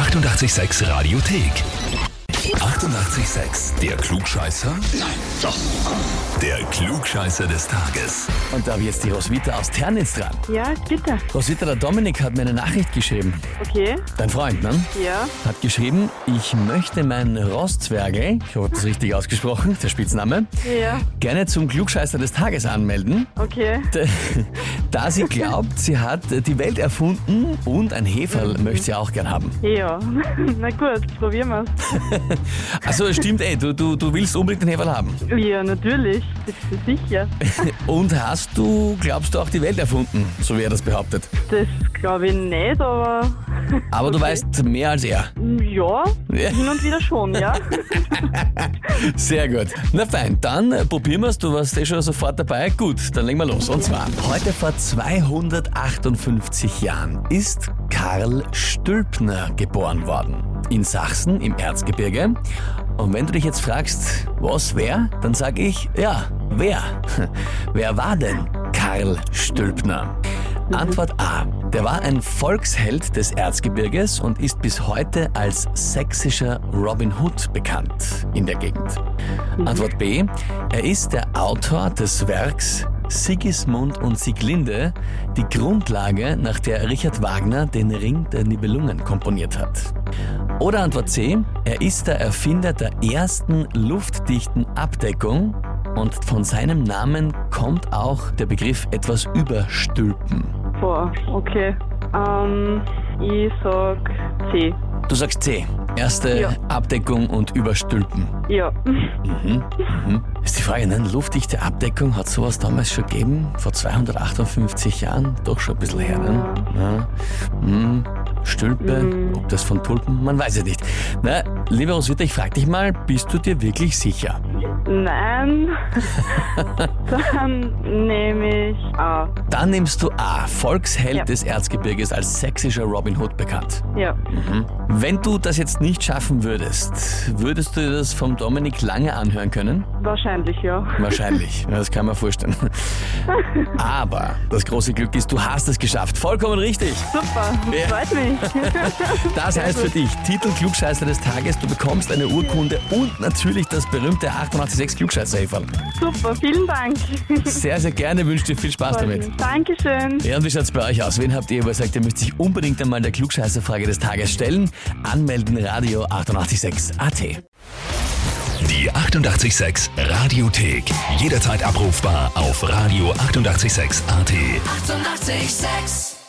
886 Radiothek. 88,6. Der Klugscheißer? Nein, doch. Der Klugscheißer des Tages. Und da habe ich jetzt die Roswitha aus Ternitz dran. Ja, bitte. Roswitha, der Dominik hat mir eine Nachricht geschrieben. Okay. Dein Freund, ne? Ja. Hat geschrieben, ich möchte meinen Rostzwerge, ich hoffe, das ist richtig ausgesprochen, der Spitzname, Ja. gerne zum Klugscheißer des Tages anmelden, Okay. d- da sie glaubt, sie hat die Welt erfunden und ein Heferl möchte sie auch gern haben. Ja. Na gut, probieren wir's. Also es stimmt eh, du, du, du willst unbedingt ein Heferl haben. Ja, natürlich. Das ist sicher. Und hast du, glaubst du, auch die Welt erfunden, so wie er das behauptet. Das glaube ich nicht, aber Aber du Okay. weißt mehr als er. ja, Ja. hin und wieder schon, ja. Sehr gut. Na fein, dann äh, probieren wir's. Du warst eh schon sofort dabei. Gut, dann legen wir los. Und zwar, heute vor 258 Jahren ist Karl Stülpner geboren worden. In Sachsen im Erzgebirge. Und wenn du dich jetzt fragst, was wer, dann sag ich, ja, wer? Wer war denn Karl Stülpner? Antwort A. Der war ein Volksheld des Erzgebirges und ist bis heute als sächsischer Robin Hood bekannt in der Gegend. Antwort B. Er ist der Autor des Werks Sigismund und Sieglinde, die Grundlage, nach der Richard Wagner den Ring der Nibelungen komponiert hat. Oder Antwort C. Er ist der Erfinder der ersten luftdichten Abdeckung und von seinem Namen kommt auch der Begriff etwas überstülpen. Boah, okay. Ähm, ich sag C. Du sagst C. Erste Ja. Abdeckung und Überstülpen. Ja. Mhm. Mhm. Ist die Frage, ne? Luftdichte Abdeckung hat sowas damals schon gegeben? Vor 258 Jahren? Doch schon ein bisschen her, ne? Ja. Mhm. Stülpe, Mhm. ob das von Tulpen? Man weiß es nicht. Na, lieber Roswitha, ich frage dich mal, bist du dir wirklich sicher? Nein. Dann nehme ich A. Dann nimmst du A, Volksheld Ja. des Erzgebirges als sächsischer Robin Hood bekannt. Ja. Mhm. Wenn du das jetzt nicht schaffen würdest, würdest du dir das vom Dominik lange anhören können? Wahrscheinlich, ja. Wahrscheinlich, das kann man vorstellen. Aber das große Glück ist, du hast es geschafft. Vollkommen richtig. Super. Ja. Freut mich. Das heißt für dich, Titel Klugscheißer des Tages, du bekommst eine Urkunde und natürlich das berühmte 886 klugscheißer -Häferl. Super. Vielen Dank. Sehr, sehr gerne, wünsche dir viel Spaß damit. Dankeschön. Ja, und wie schaut's bei euch aus? Wen habt ihr, wo ihr sagt, ihr müsst sich unbedingt einmal der Klugscheißerfrage des Tages stellen? Anmelden, Radio 886 AT. Die 88,6 Radiothek. Jederzeit abrufbar auf radio886.at. 88,6. Eighty-eight, sex.